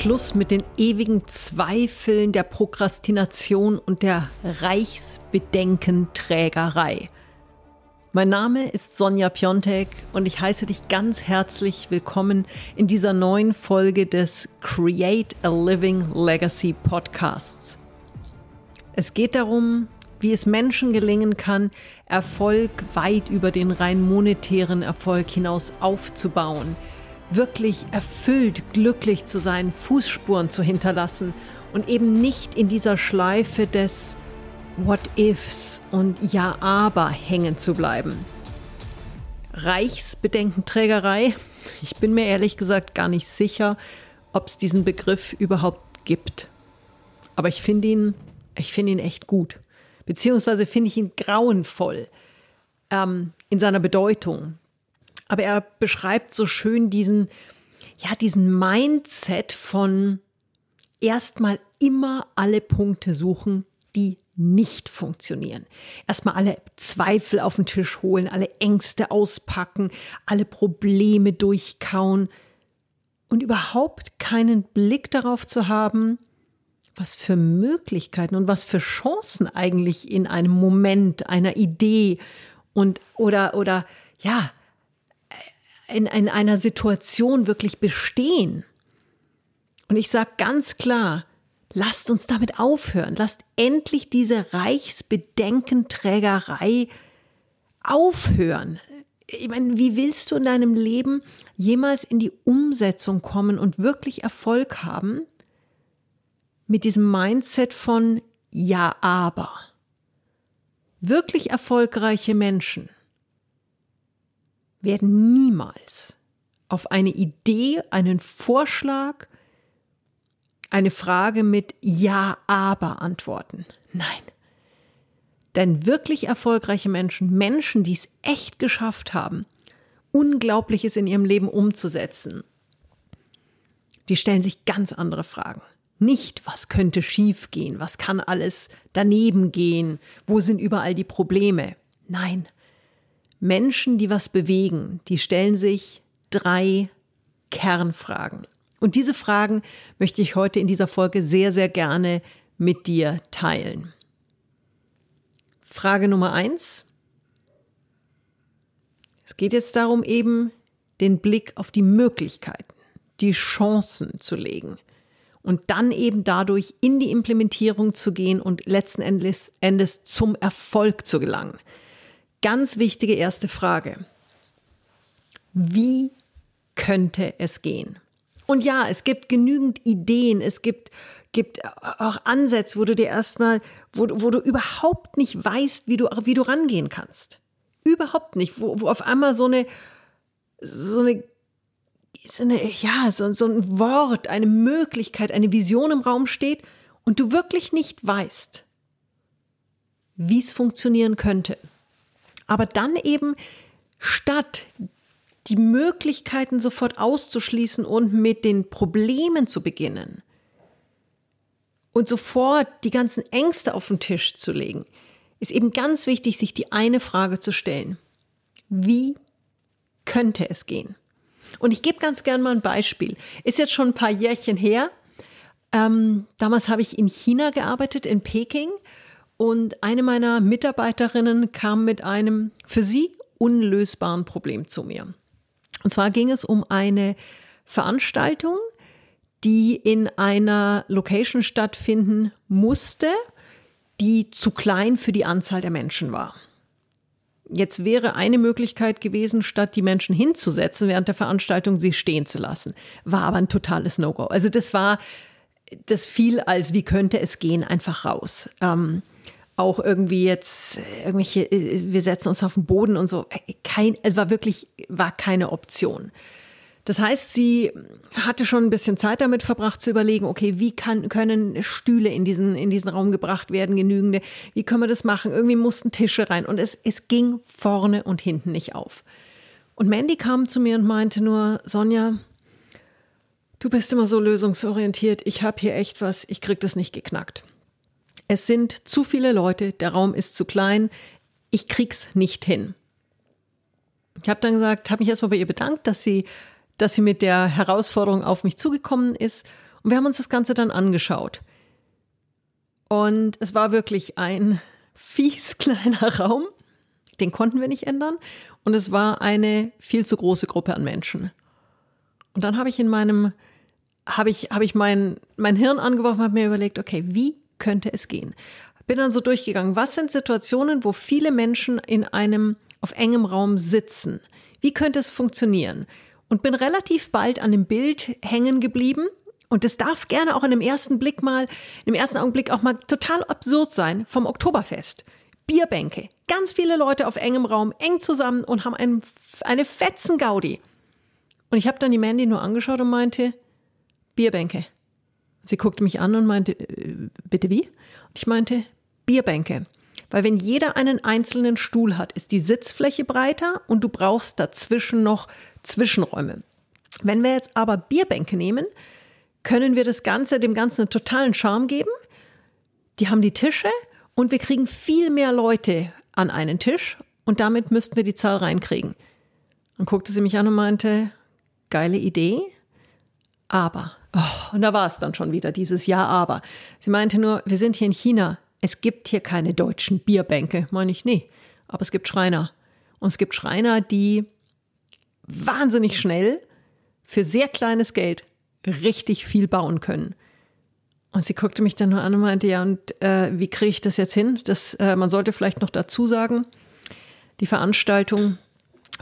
Schluss mit den ewigen Zweifeln der Prokrastination und der Reichsbedenkenträgerei. Mein Name ist Sonja Piontek und ich heiße dich ganz herzlich willkommen in dieser neuen Folge des Create a Living Legacy Podcasts. Es geht darum, wie es Menschen gelingen kann, Erfolg weit über den rein monetären Erfolg hinaus aufzubauen – wirklich erfüllt, glücklich zu sein, Fußspuren zu hinterlassen und eben nicht in dieser Schleife des What-Ifs und Ja-Aber hängen zu bleiben. Reichsbedenkenträgerei, ich bin mir ehrlich gesagt gar nicht sicher, ob es diesen Begriff überhaupt gibt. Aber ich finde ihn, ich finde ihn echt gut. Beziehungsweise finde ich ihn grauenvoll ähm, in seiner Bedeutung. Aber er beschreibt so schön diesen, ja, diesen Mindset von erstmal immer alle Punkte suchen, die nicht funktionieren. Erstmal alle Zweifel auf den Tisch holen, alle Ängste auspacken, alle Probleme durchkauen und überhaupt keinen Blick darauf zu haben, was für Möglichkeiten und was für Chancen eigentlich in einem Moment einer Idee und oder oder ja, in, in einer Situation wirklich bestehen. Und ich sage ganz klar, lasst uns damit aufhören. Lasst endlich diese Reichsbedenkenträgerei aufhören. Ich meine, wie willst du in deinem Leben jemals in die Umsetzung kommen und wirklich Erfolg haben mit diesem Mindset von Ja, aber? Wirklich erfolgreiche Menschen werden niemals auf eine Idee, einen Vorschlag, eine Frage mit Ja, aber antworten. Nein. Denn wirklich erfolgreiche Menschen, Menschen, die es echt geschafft haben, Unglaubliches in ihrem Leben umzusetzen, die stellen sich ganz andere Fragen. Nicht, was könnte schiefgehen, was kann alles daneben gehen, wo sind überall die Probleme. Nein, Menschen, die was bewegen, die stellen sich drei Kernfragen. Und diese Fragen möchte ich heute in dieser Folge sehr, sehr gerne mit dir teilen. Frage Nummer eins. Es geht jetzt darum, eben den Blick auf die Möglichkeiten, die Chancen zu legen und dann eben dadurch in die Implementierung zu gehen und letzten Endes, Endes zum Erfolg zu gelangen. Ganz wichtige erste Frage. Wie könnte es gehen? Und ja, es gibt genügend Ideen, es gibt, gibt auch Ansätze, wo du dir erstmal, wo, wo du überhaupt nicht weißt, wie du, wie du rangehen kannst. Überhaupt nicht, wo, wo auf einmal so eine, so eine, so eine, ja, so, so ein Wort, eine Möglichkeit, eine Vision im Raum steht und du wirklich nicht weißt, wie es funktionieren könnte. Aber dann eben statt die Möglichkeiten sofort auszuschließen und mit den Problemen zu beginnen und sofort die ganzen Ängste auf den Tisch zu legen, ist eben ganz wichtig, sich die eine Frage zu stellen. Wie könnte es gehen? Und ich gebe ganz gern mal ein Beispiel. Ist jetzt schon ein paar Jährchen her. Ähm, damals habe ich in China gearbeitet, in Peking. Und eine meiner Mitarbeiterinnen kam mit einem für sie unlösbaren Problem zu mir. Und zwar ging es um eine Veranstaltung, die in einer Location stattfinden musste, die zu klein für die Anzahl der Menschen war. Jetzt wäre eine Möglichkeit gewesen, statt die Menschen hinzusetzen während der Veranstaltung, sie stehen zu lassen. War aber ein totales No-Go. Also das war, das fiel als, wie könnte es gehen, einfach raus. Ähm, auch irgendwie jetzt irgendwelche, äh, wir setzen uns auf den Boden und so. Kein, es war wirklich, war keine Option. Das heißt, sie hatte schon ein bisschen Zeit damit verbracht zu überlegen, okay, wie kann, können Stühle in diesen, in diesen Raum gebracht werden, genügende, wie können wir das machen? Irgendwie mussten Tische rein und es, es ging vorne und hinten nicht auf. Und Mandy kam zu mir und meinte nur, Sonja, du bist immer so lösungsorientiert, ich habe hier echt was, ich krieg das nicht geknackt. Es sind zu viele Leute, der Raum ist zu klein, ich krieg's nicht hin. Ich habe dann gesagt, habe mich erstmal bei ihr bedankt, dass sie, dass sie mit der Herausforderung auf mich zugekommen ist. Und wir haben uns das Ganze dann angeschaut. Und es war wirklich ein fies kleiner Raum. Den konnten wir nicht ändern. Und es war eine viel zu große Gruppe an Menschen. Und dann habe ich in meinem, habe ich, habe ich mein, mein Hirn angeworfen, habe mir überlegt, okay, wie könnte es gehen? Bin dann so durchgegangen. Was sind Situationen, wo viele Menschen in einem auf engem Raum sitzen? Wie könnte es funktionieren? Und bin relativ bald an dem Bild hängen geblieben. Und es darf gerne auch in dem ersten Blick mal, im ersten Augenblick auch mal total absurd sein vom Oktoberfest. Bierbänke. Ganz viele Leute auf engem Raum, eng zusammen und haben ein, eine Fetzen-Gaudi. Und ich habe dann die Mandy nur angeschaut und meinte, Bierbänke. Sie guckte mich an und meinte, äh, bitte wie? Und ich meinte, Bierbänke. Weil wenn jeder einen einzelnen Stuhl hat, ist die Sitzfläche breiter und du brauchst dazwischen noch Zwischenräume. Wenn wir jetzt aber Bierbänke nehmen, können wir das Ganze, dem Ganzen einen totalen Charme geben. Die haben die Tische und wir kriegen viel mehr Leute an einen Tisch und damit müssten wir die Zahl reinkriegen. Dann guckte sie mich an und meinte, geile Idee, aber, oh, und da war es dann schon wieder, dieses Ja, aber. Sie meinte nur, wir sind hier in China, es gibt hier keine deutschen Bierbänke. Meine ich, nee, aber es gibt Schreiner. Und es gibt Schreiner, die wahnsinnig schnell für sehr kleines Geld richtig viel bauen können. Und sie guckte mich dann nur an und meinte, ja, und äh, wie kriege ich das jetzt hin? Das, äh, man sollte vielleicht noch dazu sagen, die Veranstaltung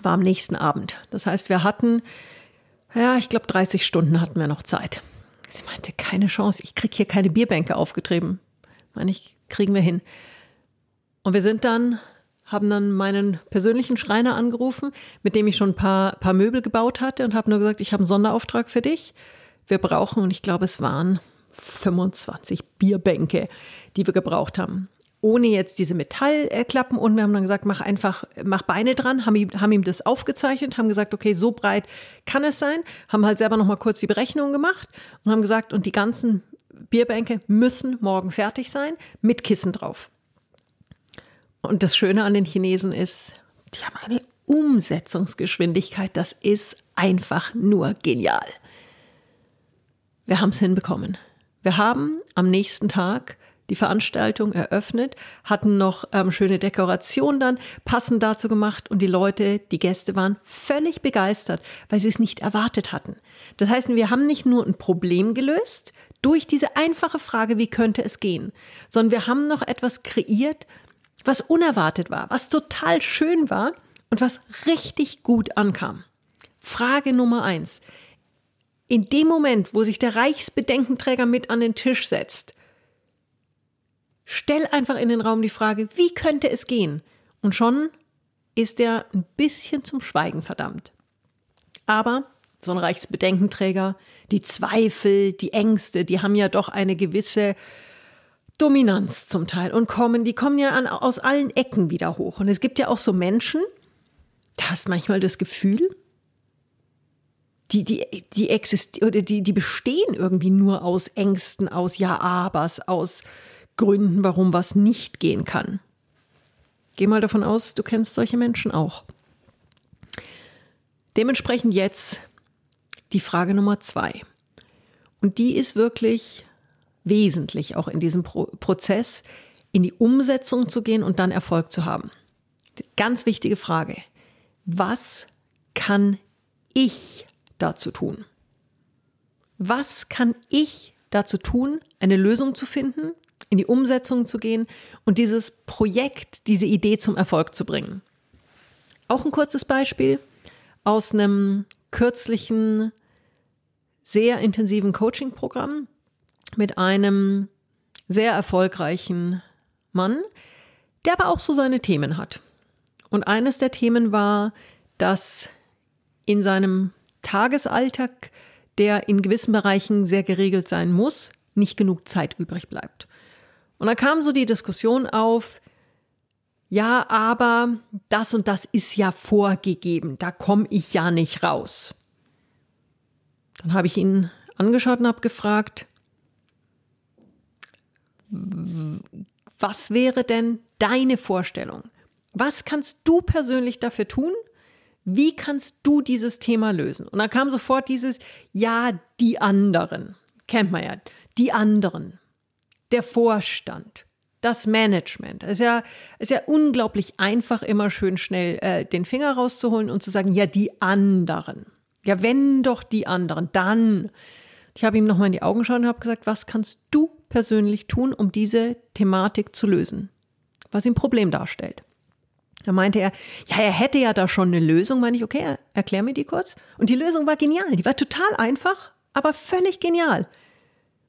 war am nächsten Abend. Das heißt, wir hatten, ja, ich glaube, 30 Stunden hatten wir noch Zeit. Sie meinte, keine Chance, ich kriege hier keine Bierbänke aufgetrieben. Meine ich, kriegen wir hin. Und wir sind dann, haben dann meinen persönlichen Schreiner angerufen, mit dem ich schon ein paar, paar Möbel gebaut hatte und habe nur gesagt, ich habe einen Sonderauftrag für dich. Wir brauchen, und ich glaube, es waren 25 Bierbänke, die wir gebraucht haben. Ohne jetzt diese Metallklappen und wir haben dann gesagt, mach einfach, mach Beine dran, haben ihm, haben ihm das aufgezeichnet, haben gesagt, okay, so breit kann es sein, haben halt selber nochmal kurz die Berechnung gemacht und haben gesagt, und die ganzen Bierbänke müssen morgen fertig sein mit Kissen drauf. Und das Schöne an den Chinesen ist, die haben eine Umsetzungsgeschwindigkeit, das ist einfach nur genial. Wir haben es hinbekommen. Wir haben am nächsten Tag die Veranstaltung eröffnet, hatten noch ähm, schöne Dekoration dann passend dazu gemacht und die Leute, die Gäste waren völlig begeistert, weil sie es nicht erwartet hatten. Das heißt, wir haben nicht nur ein Problem gelöst durch diese einfache Frage, wie könnte es gehen, sondern wir haben noch etwas kreiert, was unerwartet war, was total schön war und was richtig gut ankam. Frage Nummer eins in dem Moment, wo sich der Reichsbedenkenträger mit an den Tisch setzt, stell einfach in den Raum die Frage, wie könnte es gehen? Und schon ist er ein bisschen zum Schweigen verdammt. Aber so ein Reichsbedenkenträger, die Zweifel, die Ängste, die haben ja doch eine gewisse Dominanz zum Teil und kommen, die kommen ja an, aus allen Ecken wieder hoch. Und es gibt ja auch so Menschen, da hast manchmal das Gefühl, die, die, die existieren oder die, die bestehen irgendwie nur aus Ängsten, aus Ja-Abers, aus Gründen, warum was nicht gehen kann. Geh mal davon aus, du kennst solche Menschen auch. Dementsprechend jetzt die Frage Nummer zwei. Und die ist wirklich wesentlich auch in diesem Pro Prozess, in die Umsetzung zu gehen und dann Erfolg zu haben. Ganz wichtige Frage. Was kann ich dazu tun? Was kann ich dazu tun, eine Lösung zu finden, in die Umsetzung zu gehen und dieses Projekt, diese Idee zum Erfolg zu bringen? Auch ein kurzes Beispiel aus einem kürzlichen, sehr intensiven Coaching-Programm mit einem sehr erfolgreichen Mann, der aber auch so seine Themen hat. Und eines der Themen war, dass in seinem Tagesalltag, der in gewissen Bereichen sehr geregelt sein muss, nicht genug Zeit übrig bleibt. Und dann kam so die Diskussion auf, ja, aber das und das ist ja vorgegeben, da komme ich ja nicht raus. Dann habe ich ihn angeschaut und habe gefragt, was wäre denn deine Vorstellung? Was kannst du persönlich dafür tun, Wie kannst du dieses Thema lösen? Und dann kam sofort dieses, ja, die anderen. Kennt man ja. Die anderen. Der Vorstand. Das Management. Es ist ja, ist ja unglaublich einfach, immer schön schnell äh, den Finger rauszuholen und zu sagen, ja, die anderen. Ja, wenn doch die anderen, dann. Ich habe ihm nochmal in die Augen geschaut und habe gesagt, was kannst du persönlich tun, um diese Thematik zu lösen? Was ihm Problem darstellt. Da meinte er, ja, er hätte ja da schon eine Lösung. Meine ich, okay, erklär mir die kurz. Und die Lösung war genial. Die war total einfach, aber völlig genial.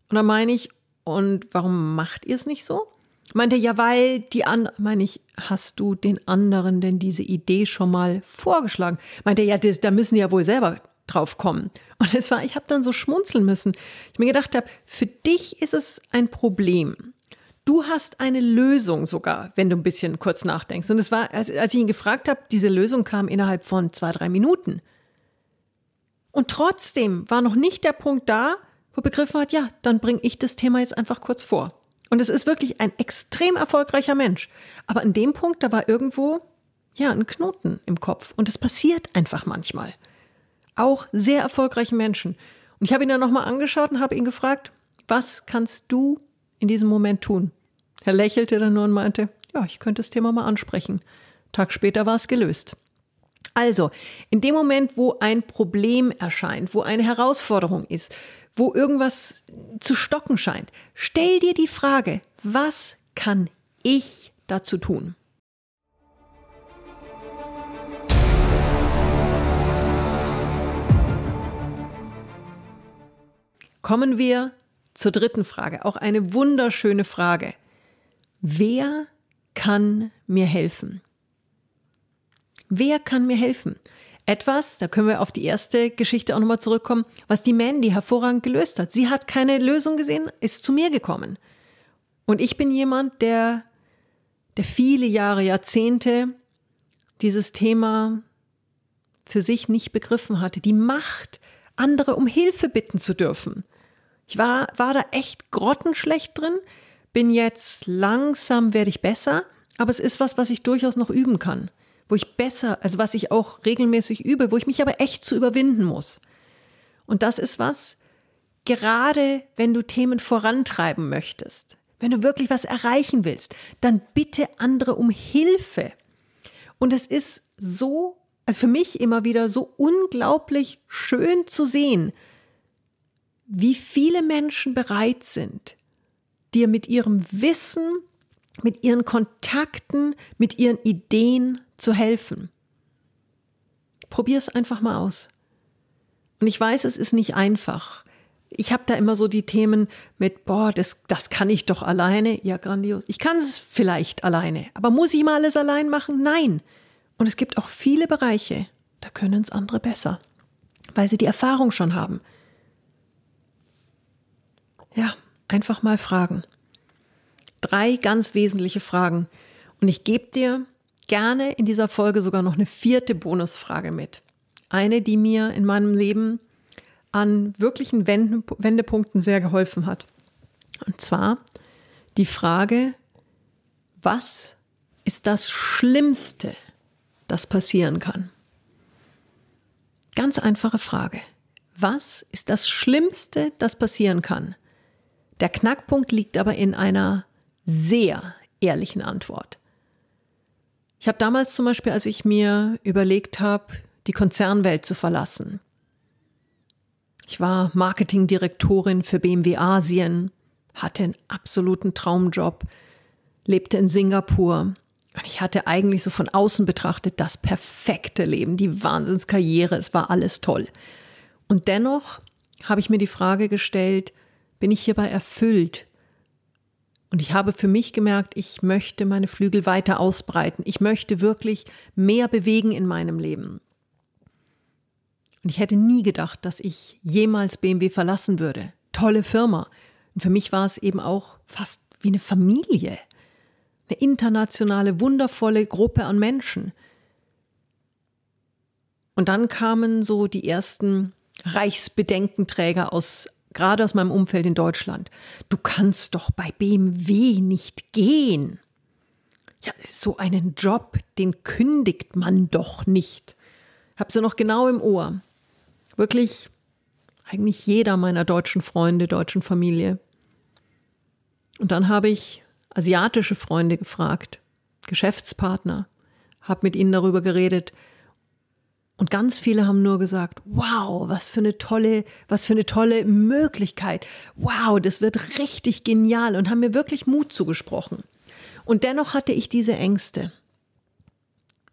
Und dann meine ich, und warum macht ihr es nicht so? Meinte er, ja, weil die anderen, meine ich, hast du den anderen denn diese Idee schon mal vorgeschlagen? Meinte er, ja, das, da müssen die ja wohl selber drauf kommen. Und es war, ich habe dann so schmunzeln müssen. Ich mir gedacht habe, für dich ist es ein Problem. Du hast eine Lösung sogar, wenn du ein bisschen kurz nachdenkst. Und es war, als, als ich ihn gefragt habe, diese Lösung kam innerhalb von zwei, drei Minuten. Und trotzdem war noch nicht der Punkt da, wo begriffen hat, ja, dann bringe ich das Thema jetzt einfach kurz vor. Und es ist wirklich ein extrem erfolgreicher Mensch. Aber an dem Punkt, da war irgendwo, ja, ein Knoten im Kopf. Und es passiert einfach manchmal. Auch sehr erfolgreiche Menschen. Und ich habe ihn dann nochmal angeschaut und habe ihn gefragt, was kannst du in diesem Moment tun? Er lächelte dann nur und meinte, ja, ich könnte das Thema mal ansprechen. Tag später war es gelöst. Also, in dem Moment, wo ein Problem erscheint, wo eine Herausforderung ist, wo irgendwas zu stocken scheint, stell dir die Frage, was kann ich dazu tun? Kommen wir zur dritten Frage, auch eine wunderschöne Frage. Wer kann mir helfen? Wer kann mir helfen? Etwas, da können wir auf die erste Geschichte auch nochmal zurückkommen, was die Mandy hervorragend gelöst hat. Sie hat keine Lösung gesehen, ist zu mir gekommen. Und ich bin jemand, der, der viele Jahre, Jahrzehnte dieses Thema für sich nicht begriffen hatte. Die Macht, andere um Hilfe bitten zu dürfen. Ich war, war da echt grottenschlecht drin bin jetzt langsam, werde ich besser, aber es ist was, was ich durchaus noch üben kann. Wo ich besser, also was ich auch regelmäßig übe, wo ich mich aber echt zu überwinden muss. Und das ist was, gerade wenn du Themen vorantreiben möchtest, wenn du wirklich was erreichen willst, dann bitte andere um Hilfe. Und es ist so, also für mich immer wieder so unglaublich schön zu sehen, wie viele Menschen bereit sind, dir mit ihrem Wissen, mit ihren Kontakten, mit ihren Ideen zu helfen. Probier es einfach mal aus. Und ich weiß, es ist nicht einfach. Ich habe da immer so die Themen mit, boah, das, das kann ich doch alleine. Ja, grandios. Ich kann es vielleicht alleine. Aber muss ich mal alles allein machen? Nein. Und es gibt auch viele Bereiche, da können es andere besser, weil sie die Erfahrung schon haben. Ja, einfach mal fragen. Drei ganz wesentliche Fragen. Und ich gebe dir gerne in dieser Folge sogar noch eine vierte Bonusfrage mit. Eine, die mir in meinem Leben an wirklichen Wendepunkten sehr geholfen hat. Und zwar die Frage, was ist das Schlimmste, das passieren kann? Ganz einfache Frage. Was ist das Schlimmste, das passieren kann? Der Knackpunkt liegt aber in einer sehr ehrlichen Antwort. Ich habe damals zum Beispiel, als ich mir überlegt habe, die Konzernwelt zu verlassen. Ich war Marketingdirektorin für BMW Asien, hatte einen absoluten Traumjob, lebte in Singapur. Und ich hatte eigentlich so von außen betrachtet das perfekte Leben, die Wahnsinnskarriere, es war alles toll. Und dennoch habe ich mir die Frage gestellt, bin ich hierbei erfüllt? Und ich habe für mich gemerkt, ich möchte meine Flügel weiter ausbreiten. Ich möchte wirklich mehr bewegen in meinem Leben. Und ich hätte nie gedacht, dass ich jemals BMW verlassen würde. Tolle Firma. Und für mich war es eben auch fast wie eine Familie. Eine internationale, wundervolle Gruppe an Menschen. Und dann kamen so die ersten Reichsbedenkenträger aus gerade aus meinem Umfeld in Deutschland. Du kannst doch bei BMW nicht gehen. Ja, so einen Job, den kündigt man doch nicht. Habe sie noch genau im Ohr. Wirklich eigentlich jeder meiner deutschen Freunde, deutschen Familie. Und dann habe ich asiatische Freunde gefragt, Geschäftspartner, habe mit ihnen darüber geredet. Und ganz viele haben nur gesagt, wow, was für eine tolle, was für eine tolle Möglichkeit. Wow, das wird richtig genial und haben mir wirklich Mut zugesprochen. Und dennoch hatte ich diese Ängste,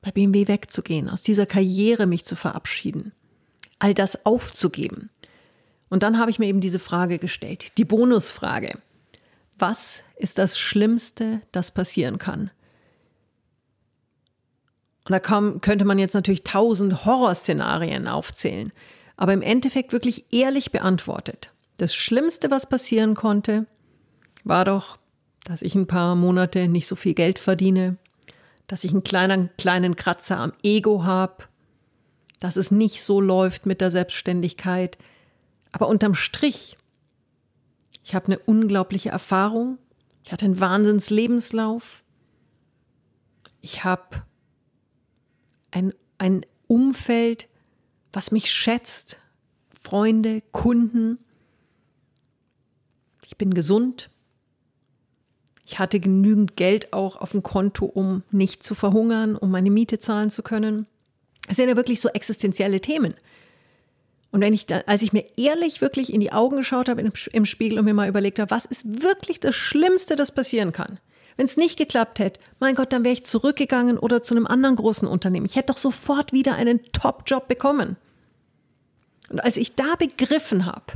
bei BMW wegzugehen, aus dieser Karriere mich zu verabschieden, all das aufzugeben. Und dann habe ich mir eben diese Frage gestellt, die Bonusfrage. Was ist das Schlimmste, das passieren kann? Und da kam, könnte man jetzt natürlich tausend Horrorszenarien aufzählen, aber im Endeffekt wirklich ehrlich beantwortet. Das Schlimmste, was passieren konnte, war doch, dass ich ein paar Monate nicht so viel Geld verdiene, dass ich einen kleinen, kleinen Kratzer am Ego habe, dass es nicht so läuft mit der Selbstständigkeit. Aber unterm Strich, ich habe eine unglaubliche Erfahrung, ich hatte einen Wahnsinns-Lebenslauf, ich habe ein, ein Umfeld, was mich schätzt, Freunde, Kunden. Ich bin gesund. Ich hatte genügend Geld auch auf dem Konto, um nicht zu verhungern, um meine Miete zahlen zu können. Es sind ja wirklich so existenzielle Themen. Und wenn ich dann, als ich mir ehrlich wirklich in die Augen geschaut habe im Spiegel und mir mal überlegt habe, was ist wirklich das Schlimmste, das passieren kann, wenn es nicht geklappt hätte, mein Gott, dann wäre ich zurückgegangen oder zu einem anderen großen Unternehmen. Ich hätte doch sofort wieder einen Top-Job bekommen. Und als ich da begriffen habe,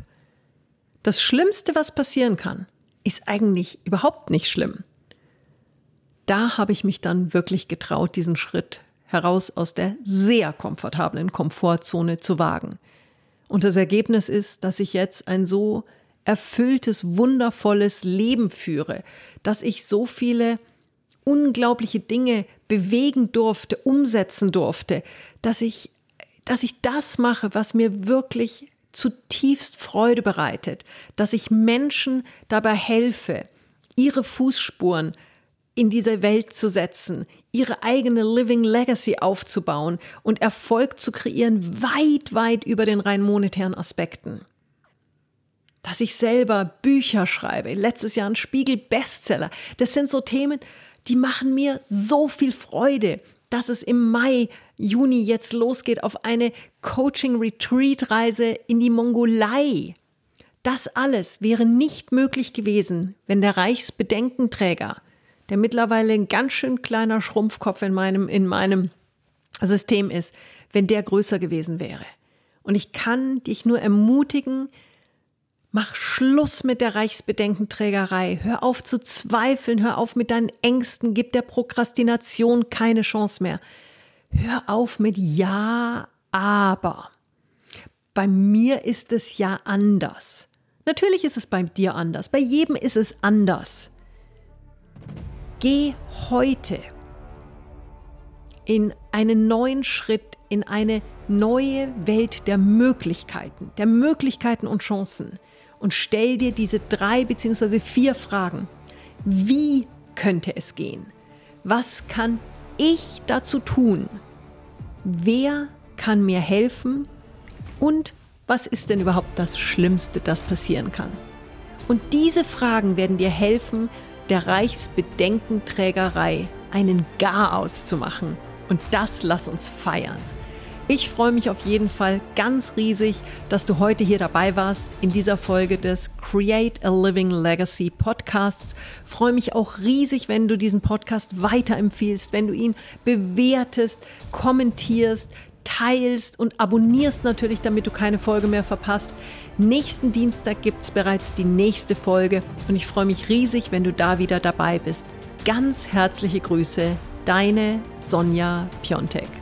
das Schlimmste, was passieren kann, ist eigentlich überhaupt nicht schlimm. Da habe ich mich dann wirklich getraut, diesen Schritt heraus aus der sehr komfortablen Komfortzone zu wagen. Und das Ergebnis ist, dass ich jetzt ein so erfülltes, wundervolles Leben führe, dass ich so viele unglaubliche Dinge bewegen durfte, umsetzen durfte, dass ich, dass ich das mache, was mir wirklich zutiefst Freude bereitet, dass ich Menschen dabei helfe, ihre Fußspuren in diese Welt zu setzen, ihre eigene Living Legacy aufzubauen und Erfolg zu kreieren, weit, weit über den rein monetären Aspekten dass ich selber Bücher schreibe, letztes Jahr ein Spiegel-Bestseller. Das sind so Themen, die machen mir so viel Freude, dass es im Mai, Juni jetzt losgeht auf eine Coaching-Retreat-Reise in die Mongolei. Das alles wäre nicht möglich gewesen, wenn der Reichsbedenkenträger, der mittlerweile ein ganz schön kleiner Schrumpfkopf in meinem, in meinem System ist, wenn der größer gewesen wäre. Und ich kann dich nur ermutigen, Mach Schluss mit der Reichsbedenkenträgerei. Hör auf zu zweifeln, hör auf mit deinen Ängsten, gib der Prokrastination keine Chance mehr. Hör auf mit Ja, aber. Bei mir ist es ja anders. Natürlich ist es bei dir anders. Bei jedem ist es anders. Geh heute in einen neuen Schritt, in eine neue Welt der Möglichkeiten, der Möglichkeiten und Chancen und stell dir diese drei bzw. vier Fragen. Wie könnte es gehen? Was kann ich dazu tun? Wer kann mir helfen? Und was ist denn überhaupt das Schlimmste, das passieren kann? Und diese Fragen werden dir helfen, der Reichsbedenkenträgerei einen Garaus zu machen. Und das lass uns feiern. Ich freue mich auf jeden Fall ganz riesig, dass du heute hier dabei warst in dieser Folge des Create a Living Legacy Podcasts. Freue mich auch riesig, wenn du diesen Podcast weiterempfiehlst, wenn du ihn bewertest, kommentierst, teilst und abonnierst natürlich, damit du keine Folge mehr verpasst. Nächsten Dienstag gibt es bereits die nächste Folge und ich freue mich riesig, wenn du da wieder dabei bist. Ganz herzliche Grüße, deine Sonja Piontek.